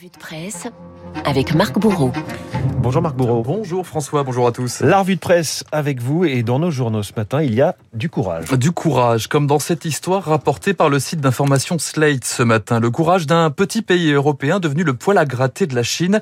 revue de presse avec Marc Bourreau. Bonjour Marc Bourreau. Bonjour François, bonjour à tous. La revue de presse avec vous et dans nos journaux ce matin, il y a du courage. Du courage, comme dans cette histoire rapportée par le site d'information Slate ce matin. Le courage d'un petit pays européen devenu le poil à gratter de la Chine.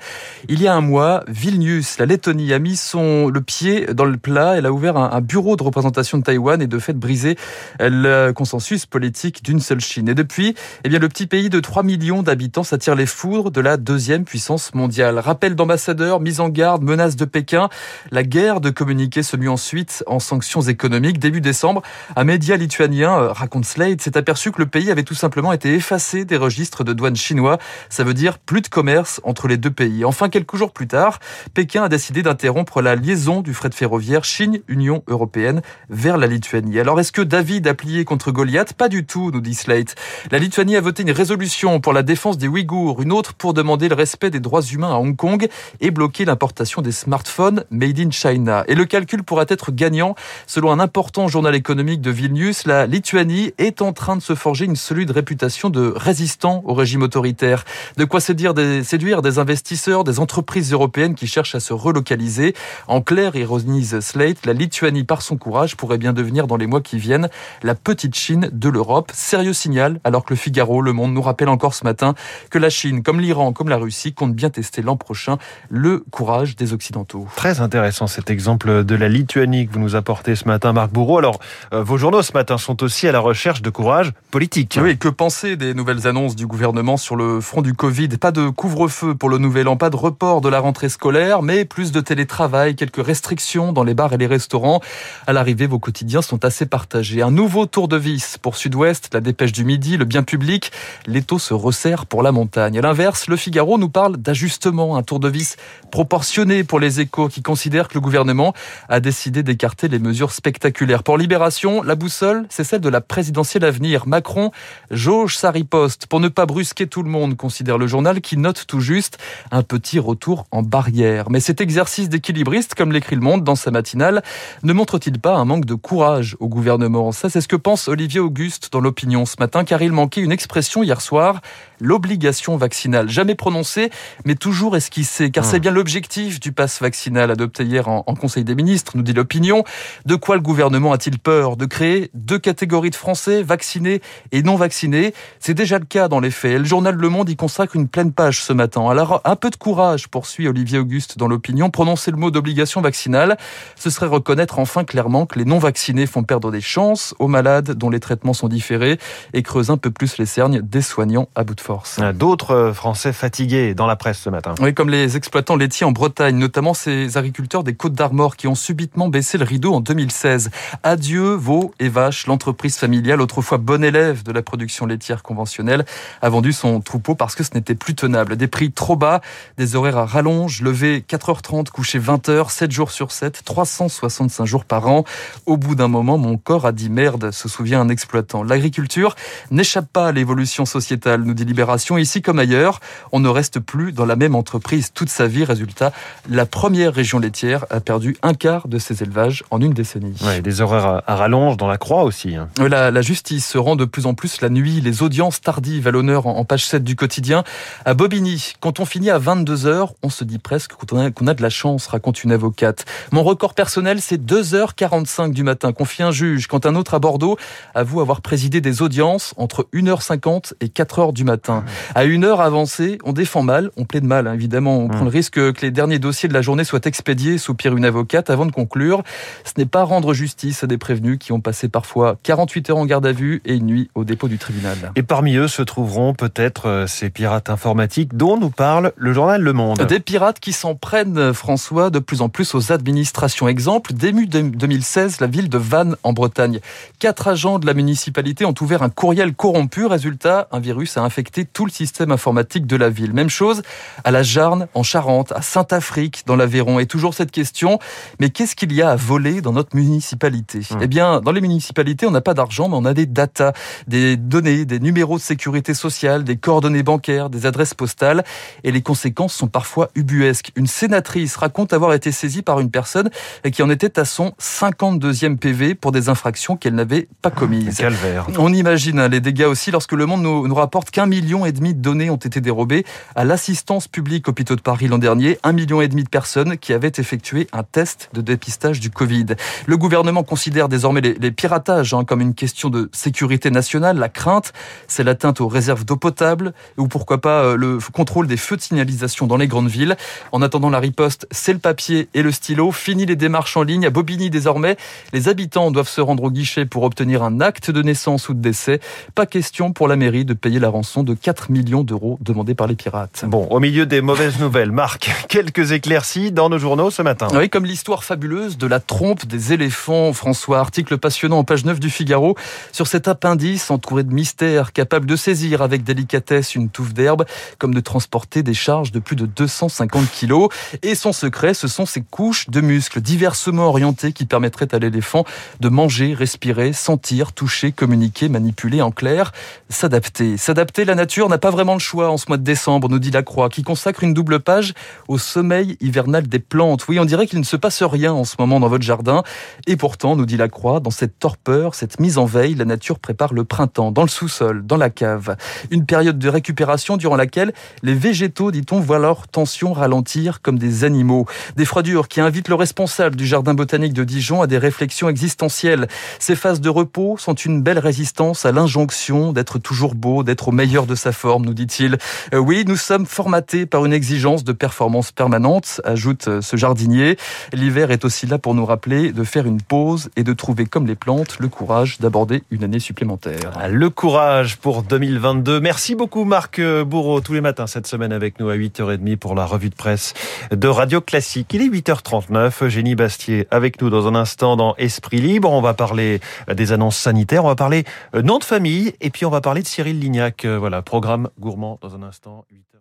Il y a un mois, Vilnius, la Lettonie, a mis son, le pied dans le plat. Elle a ouvert un, un bureau de représentation de Taïwan et de fait brisé le consensus politique d'une seule Chine. Et depuis, eh bien, le petit pays de 3 millions d'habitants s'attire les foudres de la deuxième puissance mondiale. Rappel d'ambassadeurs, mise en garde, menace de Pékin. La guerre de communiquer se mue ensuite en sanctions économiques. Début décembre, un média lituanien, euh, raconte Slate, s'est aperçu que le pays avait tout simplement été effacé des registres de douane chinois. Ça veut dire plus de commerce entre les deux pays. Enfin, quelques jours plus tard, Pékin a décidé d'interrompre la liaison du fret ferroviaire Chine-Union européenne vers la Lituanie. Alors, est-ce que David a plié contre Goliath? Pas du tout, nous dit Slate. La Lituanie a voté une résolution pour la défense des Ouïghours, une autre pour demander le respect des droits humains à Hong Kong et bloquer l'importation des smartphones made in China. Et le calcul pourrait être gagnant. Selon un important journal économique de Vilnius, la Lituanie est en train de se forger une solide réputation de résistant au régime autoritaire. De quoi séduire des, séduire des investisseurs, des entreprises européennes qui cherchent à se relocaliser. En clair, ironise Slate, la Lituanie, par son courage, pourrait bien devenir dans les mois qui viennent la petite Chine de l'Europe. Sérieux signal, alors que le Figaro, Le Monde nous rappelle encore ce matin que la Chine, comme l'Iran, comme la Russie, compte bien tester l'an prochain le courage des Occidentaux. Très intéressant cet exemple de la Lituanie que vous nous apportez ce matin, Marc Bourreau. Alors, euh, vos journaux ce matin sont aussi à la recherche de courage politique. Oui, que penser des nouvelles annonces du gouvernement sur le front du Covid? Pas de couvre-feu pour le nouvel an, pas de report de la rentrée scolaire, mais plus de télétravail, quelques restrictions dans les bars et les restaurants. À l'arrivée, vos quotidiens sont assez partagés. Un nouveau tour de vis pour Sud-Ouest, la dépêche du midi, le bien public. L'étau se resserre pour la montagne. À l'inverse, le Figaro nous parle d'ajustement, un tour de vis proportionné pour les échos qui considèrent que le gouvernement a décidé d'écarter les mesures spectaculaires. Pour Libération, la boussole, c'est celle de la présidentielle à venir. Macron jauge sa riposte pour ne pas brusquer tout le monde, considère le journal qui note tout juste un petit retour en barrière. Mais cet exercice d'équilibriste, comme l'écrit le Monde dans sa matinale, ne montre-t-il pas un manque de courage au gouvernement? Ça, c'est ce que pense Olivier Auguste dans l'opinion ce matin, car il manquait une expression hier soir, l'obligation vaccinale. Jamais prononcée, mais toujours esquissée, car c'est bien l'objectif du pass vaccinal adopté hier en, en Conseil des ministres, nous dit l'opinion. De quoi le gouvernement a-t-il peur De créer deux catégories de Français, vaccinés et non vaccinés? C'est déjà le cas dans les faits. Et le journal Le Monde y consacre une pleine page ce matin. Alors, un peu de courage, poursuit Olivier Auguste dans l'opinion. Prononcer le mot d'obligation vaccinale, ce serait reconnaître enfin clairement que les non vaccinés font perdre des chances aux malades dont les traitements sont différés et creuse un peu plus les cernes des soignants à bout de force. D'autres Français fatigués dans la presse ce matin. Oui, comme les exploitants laitiers en Bretagne, notamment ces agriculteurs des Côtes d'Armor qui ont subitement baissé le rideau en 2016. Adieu veaux et vaches, l'entreprise familiale, autrefois bon élève de la production laitière conventionnelle, a vendu son troupeau parce que ce n'était plus tenable. Des prix trop bas, des horaires à rallonge, lever 4h30, coucher 20h, 7 jours sur 7, 365 jours par an. Au bout d'un moment, mon corps a dit merde, se souvient un exploitant. L'agriculture n'échappe pas à l'évolution sociétale, nous dit Libération. Ici comme ailleurs, on ne reste plus dans la même entreprise toute sa vie. Résultat, la première région laitière a perdu un quart de ses élevages en une décennie. Ouais, des horaires à rallonge dans la croix aussi. Hein. La, la, justice se rend de plus en plus la nuit. Les audiences tardives à l'honneur en, en, page 7 du quotidien. À Bobigny, quand on finit à 22h, on se dit presque qu'on a, a de la chance, raconte une avocate. Mon record personnel, c'est 2h45 du matin, confie un juge. Quand un autre à Bordeaux avoue avoir présidé des audiences entre 1h50 et 4h du matin. À une heure avancée, on défend mal, on plaide mal, hein, évidemment. On prend le risque que les derniers dossiers de la journée soient expédiés, soupire une avocate. Avant de conclure, ce n'est pas rendre justice à des prévenus qui ont passé parfois 48 heures en garde à vue et une nuit au dépôt du tribunal. Et parmi eux se trouveront peut-être ces pirates informatiques dont nous parle le journal Le Monde. Des pirates qui s'en prennent, François, de plus en plus aux administrations. Exemple, début 2016, la ville de Vannes en Bretagne. Quatre agents de la municipalité ont ouvert un courriel corrompu. Résultat, un virus a infecté tout le système informatique de la ville. Même chose à la Jarne, en Charente, à Saint-Afrique, dans l'Aveyron. Et toujours cette question, mais qu'est-ce qu'il y a à voler dans notre municipalité? Mmh. Eh bien, dans les municipalités, on n'a pas d'argent, mais on a des datas, des données, des numéros de sécurité sociale, des coordonnées bancaires, des adresses postales. Et les conséquences sont parfois ubuesques. Une sénatrice raconte avoir été saisie par une personne qui en était à son 52e PV pour des infractions qu'elle n'avait pas commises. Calvaire. On imagine hein, les dégâts aussi lorsque le monde nous, nous rapporte qu'un million million et demi de données ont été dérobées à l'assistance publique hôpitaux de Paris l'an dernier. Un million et demi de personnes qui avaient effectué un test de dépistage du Covid. Le gouvernement considère désormais les, piratages hein, comme une question de sécurité nationale. La crainte, c'est l'atteinte aux réserves d'eau potable ou pourquoi pas euh, le contrôle des feux de signalisation dans les grandes villes. En attendant la riposte, c'est le papier et le stylo. Fini les démarches en ligne. À Bobigny désormais, les habitants doivent se rendre au guichet pour obtenir un acte de naissance ou de décès. Pas question pour la mairie de payer la rançon de 4 millions d'euros demandée par les pirates. Bon, au milieu des mauvaises nouvelles, Marc, quelques éclaircies dans nos journaux ce matin. Oui, comme l'histoire fabuleuse de la trompe des éléphants. François, article passionnant en page 9 du Figaro sur cet appendice entouré de mystères, capable de saisir avec délicatesse une touffe d'herbe, comme de transporter des charges de plus de 250 kilos. Et son secret, ce sont ces couches de muscles diversement orientées qui permettraient à l'éléphant de manger, respirer, sentir, toucher, communiquer, manipuler, en clair, s'adapter. S'adapter, la nature n'a pas vraiment le choix en ce mois de décembre, nous dit la Croix, qui consacre une double page au sommeil hivernal des plantes. Oui, on dirait qu'il ne se passe rien en ce moment dans votre jardin. Et pourtant, nous dit la Croix, dans cette torpeur, cette mise en veille, la nature prépare le printemps, dans le sous-sol, dans la cave. Une période de récupération durant laquelle les végétaux, dit-on, voient leur tension ralentir comme des animaux. Des froidures qui invitent le responsable du jardin botanique de Dijon à des réflexions existentielles. Ces phases de repos sont une belle résistance à l'injonction d'être toujours beau, d'être au meilleur de sa forme, nous dit-il. Euh, oui, nous sommes formatés par une exigence de performance permanente, ajoute euh, ce jardinier. L'hiver est aussi là pour nous rappeler de faire une pause et de trouver, comme les plantes, le courage d'aborder une année supplémentaire. Ah, le courage pour 2022. Merci beaucoup Marc Bourreau, tous les matins cette semaine avec nous à 8h30 pour la revue de presse de Radio Classique. Il est 8h39, Eugénie Bastier avec nous dans un instant dans Esprit Libre. On va parler des annonces sanitaires, on va parler nom de famille et puis on va parler de Cyril Lignac. Voilà, programme gourmand dans un instant. 8h.